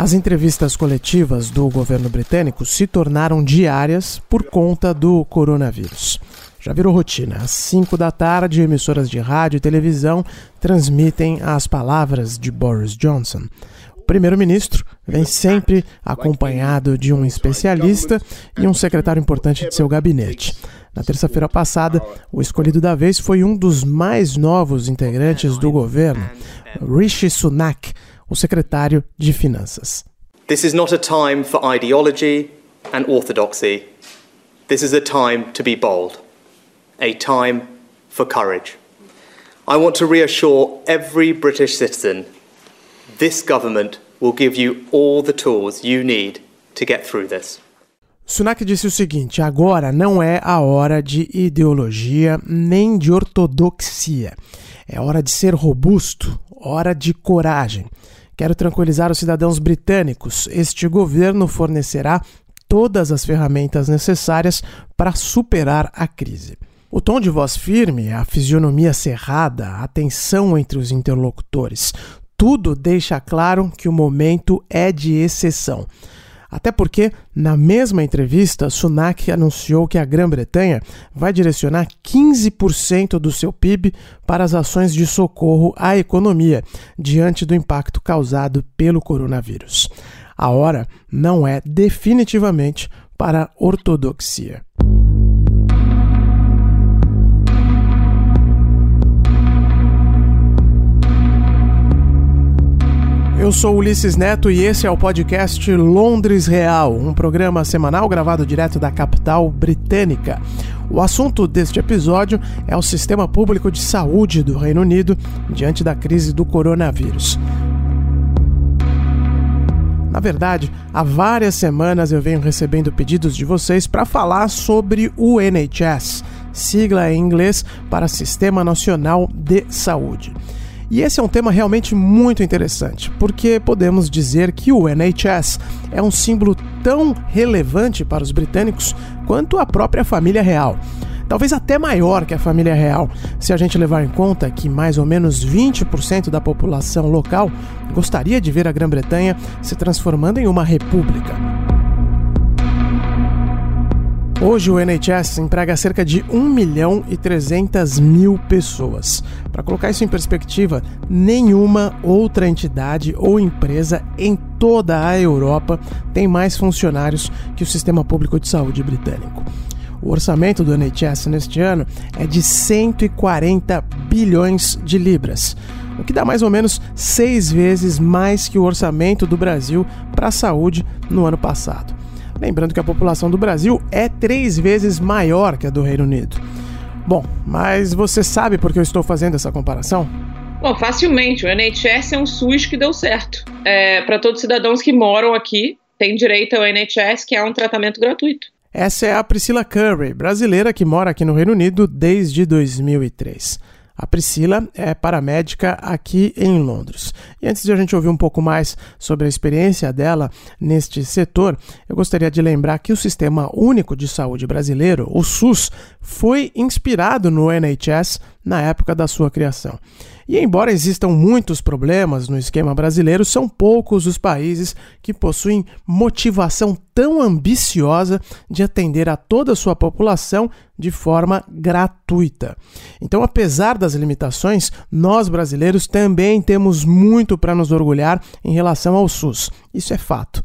As entrevistas coletivas do governo britânico se tornaram diárias por conta do coronavírus. Já virou rotina. Às 5 da tarde, emissoras de rádio e televisão transmitem as palavras de Boris Johnson. O primeiro-ministro vem sempre acompanhado de um especialista e um secretário importante de seu gabinete. Na terça-feira passada, o escolhido da vez foi um dos mais novos integrantes do governo, Rishi Sunak, o secretário de Finanças. This is not a time for ideology and orthodoxy. This is a time to be bold. a time for courage. I want to reassure every British citizen this government will give you all the tools you need to get through this. Sunak disse o seguinte: agora não é a hora de ideologia nem de ortodoxia. É hora de ser robusto, hora de coragem. Quero tranquilizar os cidadãos britânicos. Este governo fornecerá todas as ferramentas necessárias para superar a crise. O tom de voz firme, a fisionomia cerrada, a tensão entre os interlocutores, tudo deixa claro que o momento é de exceção. Até porque, na mesma entrevista, Sunak anunciou que a Grã-Bretanha vai direcionar 15% do seu PIB para as ações de socorro à economia, diante do impacto causado pelo coronavírus. A hora não é definitivamente para a ortodoxia. Eu sou Ulisses Neto e esse é o podcast Londres Real, um programa semanal gravado direto da capital britânica. O assunto deste episódio é o sistema público de saúde do Reino Unido diante da crise do coronavírus. Na verdade, há várias semanas eu venho recebendo pedidos de vocês para falar sobre o NHS, sigla em inglês para Sistema Nacional de Saúde. E esse é um tema realmente muito interessante, porque podemos dizer que o NHS é um símbolo tão relevante para os britânicos quanto a própria família real. Talvez até maior que a família real, se a gente levar em conta que mais ou menos 20% da população local gostaria de ver a Grã-Bretanha se transformando em uma república. Hoje o NHS emprega cerca de 1 milhão e 300 mil pessoas. Para colocar isso em perspectiva, nenhuma outra entidade ou empresa em toda a Europa tem mais funcionários que o sistema público de saúde britânico. O orçamento do NHS neste ano é de 140 bilhões de libras, o que dá mais ou menos seis vezes mais que o orçamento do Brasil para a saúde no ano passado. Lembrando que a população do Brasil é três vezes maior que a do Reino Unido. Bom, mas você sabe por que eu estou fazendo essa comparação? Bom, facilmente. O NHS é um SUS que deu certo. É, Para todos os cidadãos que moram aqui, têm direito ao NHS, que é um tratamento gratuito. Essa é a Priscila Curry, brasileira que mora aqui no Reino Unido desde 2003. A Priscila é paramédica aqui em Londres. E antes de a gente ouvir um pouco mais sobre a experiência dela neste setor, eu gostaria de lembrar que o Sistema Único de Saúde Brasileiro, o SUS, foi inspirado no NHS na época da sua criação. E embora existam muitos problemas no esquema brasileiro, são poucos os países que possuem motivação tão ambiciosa de atender a toda a sua população de forma gratuita. Então, apesar das limitações, nós brasileiros também temos muito para nos orgulhar em relação ao SUS. Isso é fato.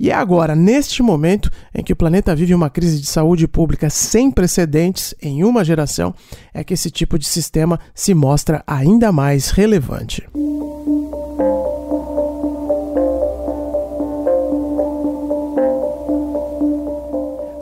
E é agora, neste momento, em que o planeta vive uma crise de saúde pública sem precedentes em uma geração, é que esse tipo de sistema se mostra ainda mais relevante.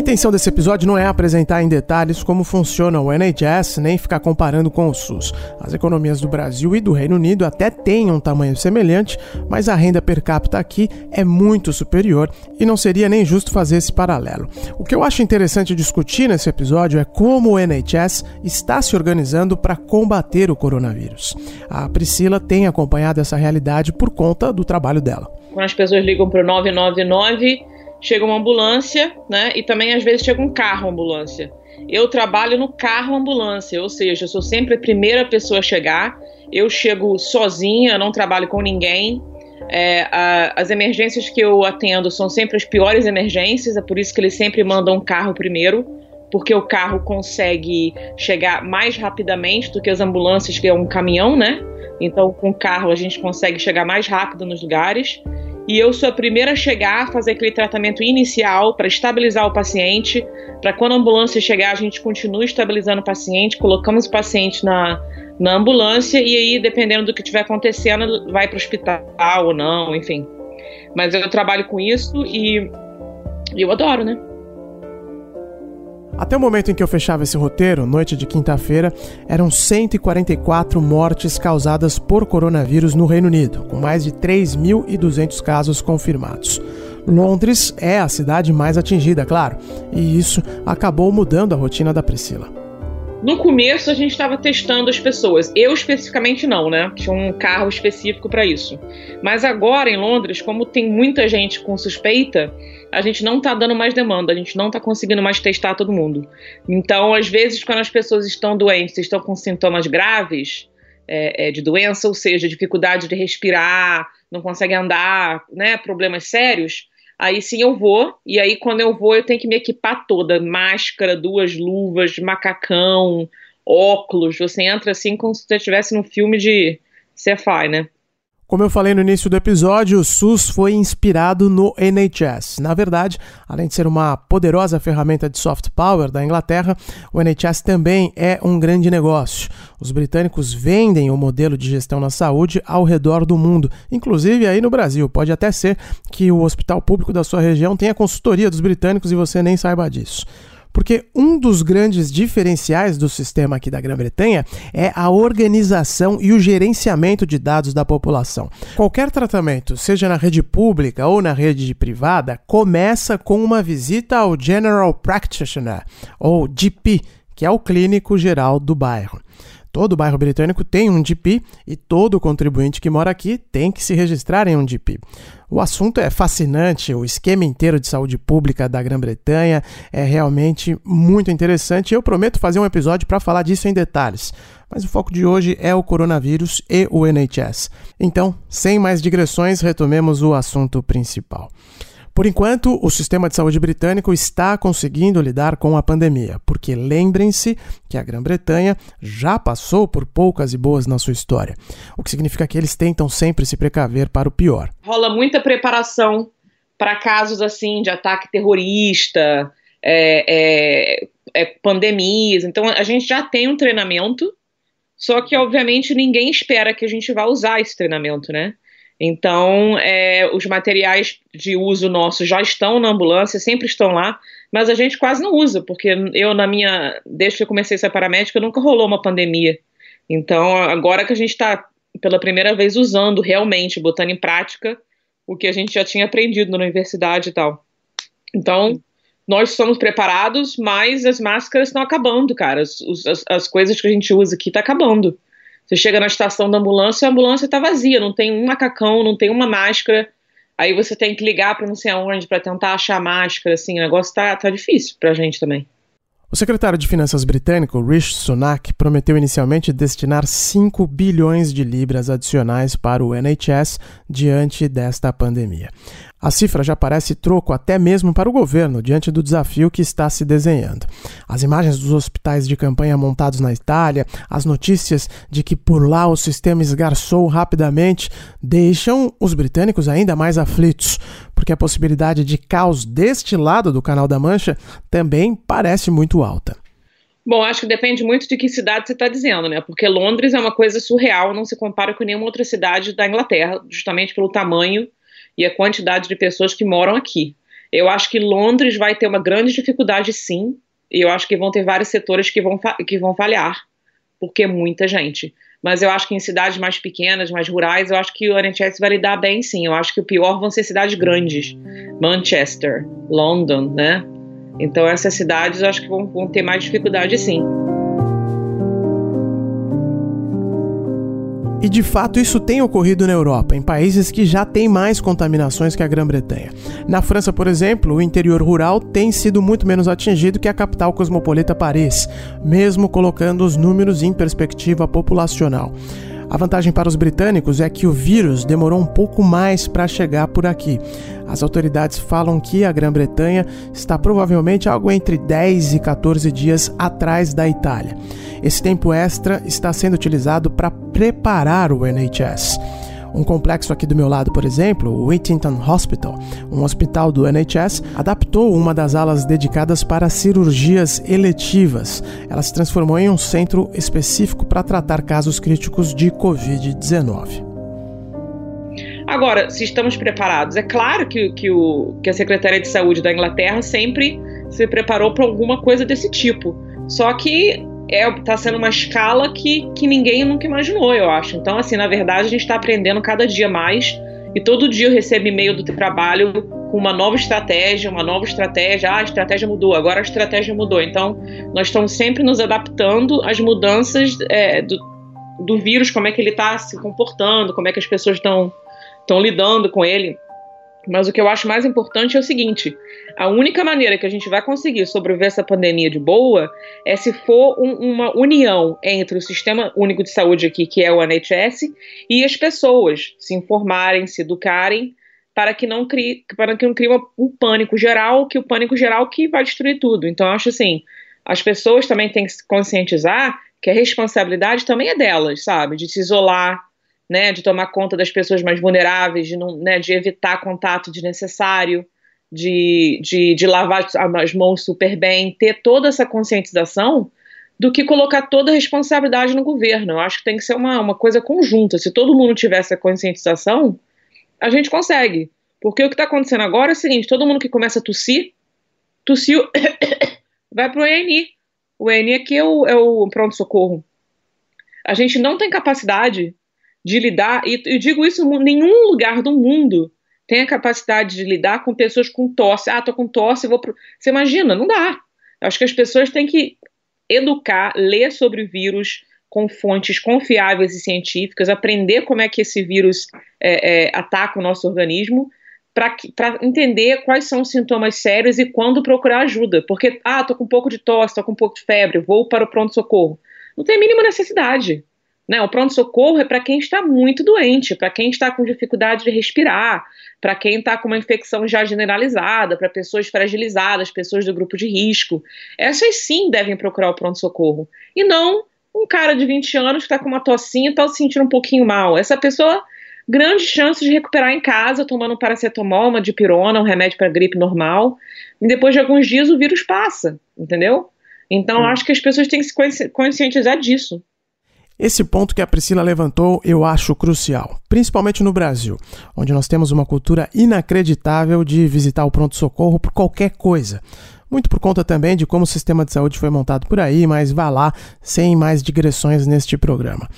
A intenção desse episódio não é apresentar em detalhes como funciona o NHS, nem ficar comparando com o SUS. As economias do Brasil e do Reino Unido até têm um tamanho semelhante, mas a renda per capita aqui é muito superior e não seria nem justo fazer esse paralelo. O que eu acho interessante discutir nesse episódio é como o NHS está se organizando para combater o coronavírus. A Priscila tem acompanhado essa realidade por conta do trabalho dela. Quando as pessoas ligam para o 999 chega uma ambulância, né? E também às vezes chega um carro ambulância. Eu trabalho no carro ambulância, ou seja, eu sou sempre a primeira pessoa a chegar. Eu chego sozinha, não trabalho com ninguém. É, a, as emergências que eu atendo são sempre as piores emergências, é por isso que eles sempre mandam um carro primeiro, porque o carro consegue chegar mais rapidamente do que as ambulâncias, que é um caminhão, né? Então, com o carro a gente consegue chegar mais rápido nos lugares e eu sou a primeira a chegar a fazer aquele tratamento inicial para estabilizar o paciente, para quando a ambulância chegar a gente continue estabilizando o paciente, colocamos o paciente na, na ambulância e aí, dependendo do que estiver acontecendo, vai para o hospital ou não, enfim. Mas eu trabalho com isso e eu adoro, né? Até o momento em que eu fechava esse roteiro, noite de quinta-feira, eram 144 mortes causadas por coronavírus no Reino Unido, com mais de 3.200 casos confirmados. Londres é a cidade mais atingida, claro, e isso acabou mudando a rotina da Priscila. No começo a gente estava testando as pessoas. Eu especificamente não, né? Tinha um carro específico para isso. Mas agora em Londres, como tem muita gente com suspeita, a gente não está dando mais demanda, a gente não está conseguindo mais testar todo mundo. Então, às vezes, quando as pessoas estão doentes, estão com sintomas graves é, é, de doença, ou seja, dificuldade de respirar, não consegue andar, né? Problemas sérios Aí sim eu vou, e aí quando eu vou eu tenho que me equipar toda, máscara, duas luvas, macacão, óculos. Você entra assim como se você estivesse num filme de sci-fi, né? Como eu falei no início do episódio, o SUS foi inspirado no NHS. Na verdade, além de ser uma poderosa ferramenta de soft power da Inglaterra, o NHS também é um grande negócio. Os britânicos vendem o modelo de gestão na saúde ao redor do mundo, inclusive aí no Brasil. Pode até ser que o hospital público da sua região tenha consultoria dos britânicos e você nem saiba disso. Porque um dos grandes diferenciais do sistema aqui da Grã-Bretanha é a organização e o gerenciamento de dados da população. Qualquer tratamento, seja na rede pública ou na rede privada, começa com uma visita ao General Practitioner, ou GP, que é o clínico geral do bairro. Todo bairro britânico tem um DP e todo contribuinte que mora aqui tem que se registrar em um DP. O assunto é fascinante, o esquema inteiro de saúde pública da Grã-Bretanha é realmente muito interessante eu prometo fazer um episódio para falar disso em detalhes. Mas o foco de hoje é o coronavírus e o NHS. Então, sem mais digressões, retomemos o assunto principal. Por enquanto, o sistema de saúde britânico está conseguindo lidar com a pandemia, porque lembrem-se que a Grã-Bretanha já passou por poucas e boas na sua história, o que significa que eles tentam sempre se precaver para o pior. Rola muita preparação para casos assim de ataque terrorista, é, é, é, pandemias. Então a gente já tem um treinamento, só que obviamente ninguém espera que a gente vá usar esse treinamento, né? Então, é, os materiais de uso nosso já estão na ambulância, sempre estão lá, mas a gente quase não usa, porque eu, na minha. Desde que eu comecei a ser paramédica, nunca rolou uma pandemia. Então, agora que a gente está pela primeira vez usando realmente, botando em prática o que a gente já tinha aprendido na universidade e tal. Então, nós somos preparados, mas as máscaras estão acabando, cara. As, as, as coisas que a gente usa aqui estão tá acabando. Você chega na estação da ambulância, a ambulância está vazia, não tem um macacão, não tem uma máscara. Aí você tem que ligar para não sei aonde para tentar achar a máscara, assim, o negócio tá, tá difícil para a gente também. O secretário de Finanças britânico, Rishi Sunak, prometeu inicialmente destinar 5 bilhões de libras adicionais para o NHS diante desta pandemia. A cifra já parece troco até mesmo para o governo diante do desafio que está se desenhando. As imagens dos hospitais de campanha montados na Itália, as notícias de que por lá o sistema esgarçou rapidamente, deixam os britânicos ainda mais aflitos, porque a possibilidade de caos deste lado do Canal da Mancha também parece muito alta. Bom, acho que depende muito de que cidade você está dizendo, né? Porque Londres é uma coisa surreal, não se compara com nenhuma outra cidade da Inglaterra, justamente pelo tamanho e a quantidade de pessoas que moram aqui. Eu acho que Londres vai ter uma grande dificuldade, sim, e eu acho que vão ter vários setores que vão, que vão falhar, porque é muita gente. Mas eu acho que em cidades mais pequenas, mais rurais, eu acho que o NHS vai lidar bem, sim. Eu acho que o pior vão ser cidades grandes, Manchester, London, né? Então essas cidades eu acho que vão, vão ter mais dificuldade, sim. E de fato isso tem ocorrido na Europa, em países que já têm mais contaminações que a Grã-Bretanha. Na França, por exemplo, o interior rural tem sido muito menos atingido que a capital cosmopolita Paris, mesmo colocando os números em perspectiva populacional. A vantagem para os britânicos é que o vírus demorou um pouco mais para chegar por aqui. As autoridades falam que a Grã-Bretanha está provavelmente algo entre 10 e 14 dias atrás da Itália. Esse tempo extra está sendo utilizado para preparar o NHS. Um complexo aqui do meu lado, por exemplo, o Whittington Hospital, um hospital do NHS, adaptou uma das alas dedicadas para cirurgias eletivas. Ela se transformou em um centro específico para tratar casos críticos de Covid-19. Agora, se estamos preparados, é claro que, que, o, que a Secretaria de Saúde da Inglaterra sempre se preparou para alguma coisa desse tipo. Só que é, tá sendo uma escala que, que ninguém nunca imaginou, eu acho. Então, assim, na verdade, a gente está aprendendo cada dia mais. E todo dia eu recebo e-mail do trabalho com uma nova estratégia, uma nova estratégia. Ah, a estratégia mudou, agora a estratégia mudou. Então, nós estamos sempre nos adaptando às mudanças é, do, do vírus, como é que ele está se comportando, como é que as pessoas estão lidando com ele. Mas o que eu acho mais importante é o seguinte: a única maneira que a gente vai conseguir sobreviver essa pandemia de boa é se for um, uma união entre o Sistema Único de Saúde aqui, que é o NHS, e as pessoas se informarem, se educarem, para que não crie, para que não crie um pânico geral, que o pânico geral que vai destruir tudo. Então, eu acho assim, as pessoas também têm que se conscientizar que a responsabilidade também é delas, sabe? De se isolar, né, de tomar conta das pessoas mais vulneráveis, de, não, né, de evitar contato desnecessário, de, de, de lavar as mãos super bem, ter toda essa conscientização do que colocar toda a responsabilidade no governo. Eu acho que tem que ser uma, uma coisa conjunta. Se todo mundo tiver essa conscientização, a gente consegue. Porque o que está acontecendo agora é o seguinte: todo mundo que começa a tossir, tossiu, vai para o ENI. O ENI aqui é o, é o pronto-socorro. A gente não tem capacidade de lidar, e eu digo isso, nenhum lugar do mundo tem a capacidade de lidar com pessoas com tosse. Ah, tô com tosse, vou pro... Você imagina, não dá. Eu acho que as pessoas têm que educar, ler sobre o vírus com fontes confiáveis e científicas, aprender como é que esse vírus é, é, ataca o nosso organismo, para entender quais são os sintomas sérios e quando procurar ajuda. Porque, ah, tô com um pouco de tosse, tô com um pouco de febre, vou para o pronto-socorro. Não tem a mínima necessidade. Né? O pronto-socorro é para quem está muito doente, para quem está com dificuldade de respirar, para quem está com uma infecção já generalizada, para pessoas fragilizadas, pessoas do grupo de risco. Essas sim devem procurar o pronto-socorro. E não um cara de 20 anos que está com uma tossinha e está se sentindo um pouquinho mal. Essa pessoa, grande chance de recuperar em casa, tomando um paracetamol, uma dipirona, um remédio para gripe normal. E depois de alguns dias o vírus passa, entendeu? Então, acho que as pessoas têm que se conscientizar disso. Esse ponto que a Priscila levantou eu acho crucial, principalmente no Brasil, onde nós temos uma cultura inacreditável de visitar o pronto-socorro por qualquer coisa. Muito por conta também de como o sistema de saúde foi montado por aí, mas vá lá sem mais digressões neste programa.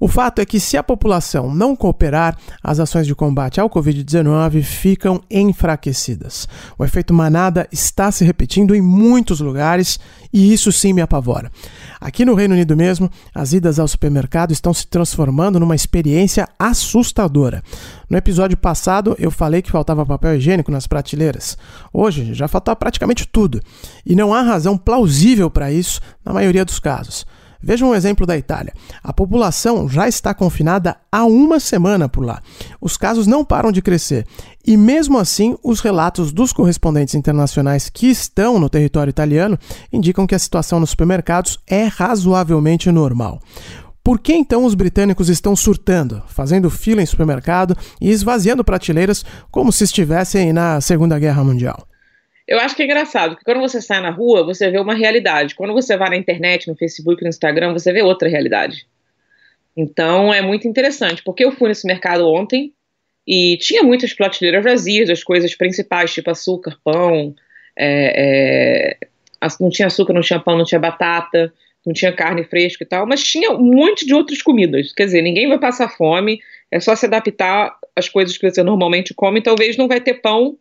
O fato é que, se a população não cooperar, as ações de combate ao Covid-19 ficam enfraquecidas. O efeito manada está se repetindo em muitos lugares e isso sim me apavora. Aqui no Reino Unido mesmo, as idas ao supermercado estão se transformando numa experiência assustadora. No episódio passado, eu falei que faltava papel higiênico nas prateleiras. Hoje, já falta praticamente tudo. E não há razão plausível para isso na maioria dos casos. Veja um exemplo da Itália. A população já está confinada há uma semana por lá. Os casos não param de crescer. E mesmo assim, os relatos dos correspondentes internacionais que estão no território italiano indicam que a situação nos supermercados é razoavelmente normal. Por que então os britânicos estão surtando, fazendo fila em supermercado e esvaziando prateleiras como se estivessem na Segunda Guerra Mundial? Eu acho que é engraçado, porque quando você sai na rua, você vê uma realidade. Quando você vai na internet, no Facebook, no Instagram, você vê outra realidade. Então é muito interessante, porque eu fui nesse mercado ontem e tinha muitas prateleiras vazias, as coisas principais, tipo açúcar, pão, é, é, não tinha açúcar, não tinha pão, não tinha batata, não tinha carne fresca e tal, mas tinha um monte de outras comidas. Quer dizer, ninguém vai passar fome, é só se adaptar às coisas que você normalmente come, talvez não vai ter pão,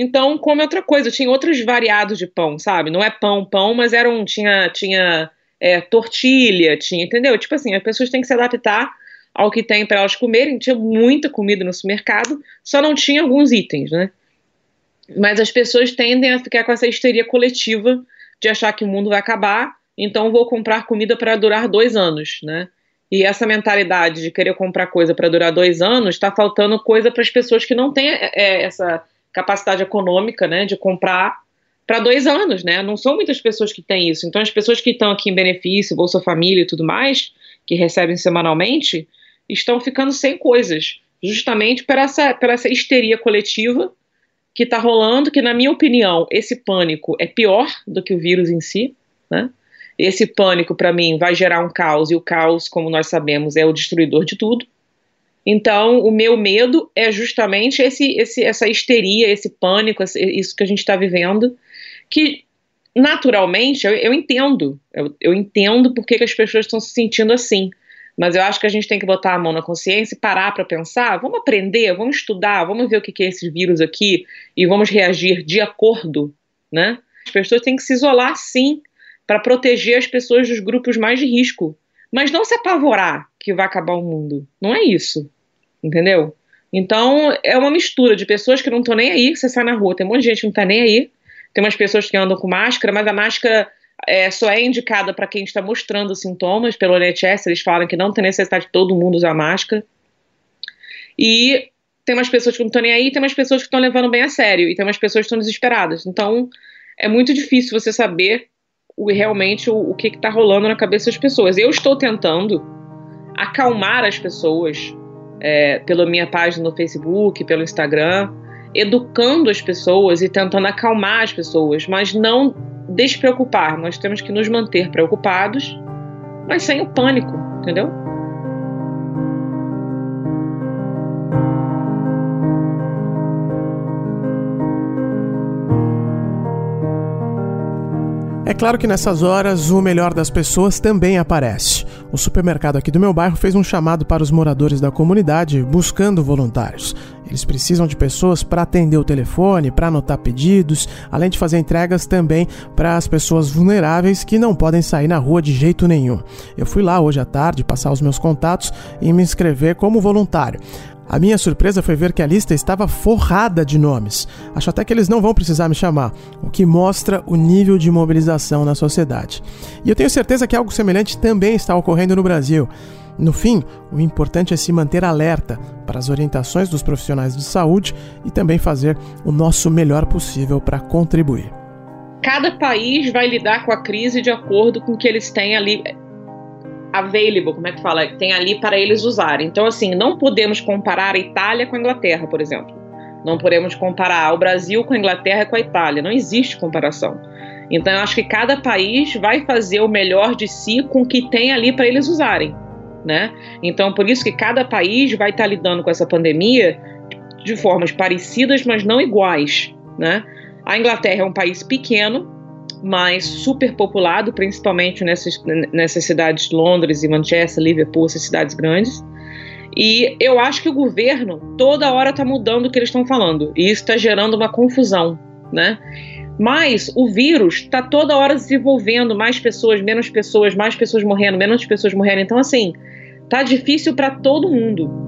então come outra coisa. Tinha outros variados de pão, sabe? Não é pão, pão, mas era um, tinha, tinha é, tortilha, tinha, entendeu? Tipo assim, as pessoas têm que se adaptar ao que tem para elas comerem. Tinha muita comida no supermercado, só não tinha alguns itens, né? Mas as pessoas tendem a ficar com essa histeria coletiva de achar que o mundo vai acabar, então vou comprar comida para durar dois anos, né? E essa mentalidade de querer comprar coisa para durar dois anos está faltando coisa para as pessoas que não têm é, essa capacidade econômica, né, de comprar para dois anos, né? Não são muitas pessoas que têm isso. Então, as pessoas que estão aqui em benefício, Bolsa Família e tudo mais, que recebem semanalmente, estão ficando sem coisas, justamente por essa, por essa histeria coletiva que está rolando, que, na minha opinião, esse pânico é pior do que o vírus em si, né? Esse pânico, para mim, vai gerar um caos, e o caos, como nós sabemos, é o destruidor de tudo. Então, o meu medo é justamente esse, esse, essa histeria, esse pânico, isso que a gente está vivendo, que naturalmente eu, eu entendo, eu, eu, entendo porque que as pessoas estão se sentindo assim. Mas eu acho que a gente tem que botar a mão na consciência e parar para pensar. Vamos aprender, vamos estudar, vamos ver o que, que é esse vírus aqui e vamos reagir de acordo, né? As pessoas têm que se isolar, sim, para proteger as pessoas dos grupos mais de risco. Mas não se apavorar que vai acabar o mundo. Não é isso entendeu? Então, é uma mistura de pessoas que não estão nem aí, que você sai na rua, tem um monte de gente que não está nem aí, tem umas pessoas que andam com máscara, mas a máscara é, só é indicada para quem está mostrando sintomas, pelo NHS eles falam que não tem necessidade de todo mundo usar máscara, e tem umas pessoas que não estão nem aí, tem umas pessoas que estão levando bem a sério, e tem umas pessoas que estão desesperadas, então é muito difícil você saber o, realmente o, o que está rolando na cabeça das pessoas. Eu estou tentando acalmar as pessoas, é, pela minha página no Facebook, pelo Instagram, educando as pessoas e tentando acalmar as pessoas, mas não despreocupar. Nós temos que nos manter preocupados, mas sem o pânico, entendeu? Claro que nessas horas o melhor das pessoas também aparece. O supermercado aqui do meu bairro fez um chamado para os moradores da comunidade buscando voluntários. Eles precisam de pessoas para atender o telefone, para anotar pedidos, além de fazer entregas também para as pessoas vulneráveis que não podem sair na rua de jeito nenhum. Eu fui lá hoje à tarde passar os meus contatos e me inscrever como voluntário. A minha surpresa foi ver que a lista estava forrada de nomes. Acho até que eles não vão precisar me chamar, o que mostra o nível de mobilização na sociedade. E eu tenho certeza que algo semelhante também está ocorrendo no Brasil. No fim, o importante é se manter alerta para as orientações dos profissionais de saúde e também fazer o nosso melhor possível para contribuir. Cada país vai lidar com a crise de acordo com o que eles têm ali available, como é que fala? Tem ali para eles usarem. Então, assim, não podemos comparar a Itália com a Inglaterra, por exemplo. Não podemos comparar o Brasil com a Inglaterra e com a Itália. Não existe comparação. Então, eu acho que cada país vai fazer o melhor de si com o que tem ali para eles usarem. Né? Então, por isso que cada país vai estar lidando com essa pandemia de formas parecidas, mas não iguais. Né? A Inglaterra é um país pequeno, mas super populado, principalmente nessas, nessas cidades, Londres e Manchester, Liverpool, essas cidades grandes. E eu acho que o governo toda hora está mudando o que eles estão falando, e isso está gerando uma confusão, né? Mas o vírus está toda hora desenvolvendo mais pessoas, menos pessoas, mais pessoas morrendo, menos pessoas morrendo. Então, assim, tá difícil para todo mundo.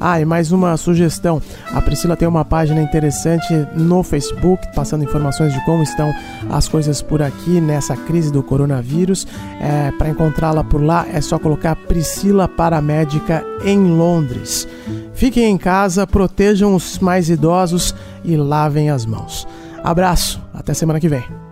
Ah, e mais uma sugestão: a Priscila tem uma página interessante no Facebook, passando informações de como estão as coisas por aqui nessa crise do coronavírus. É, Para encontrá-la por lá é só colocar Priscila Paramédica em Londres. Fiquem em casa, protejam os mais idosos e lavem as mãos. Abraço, até semana que vem.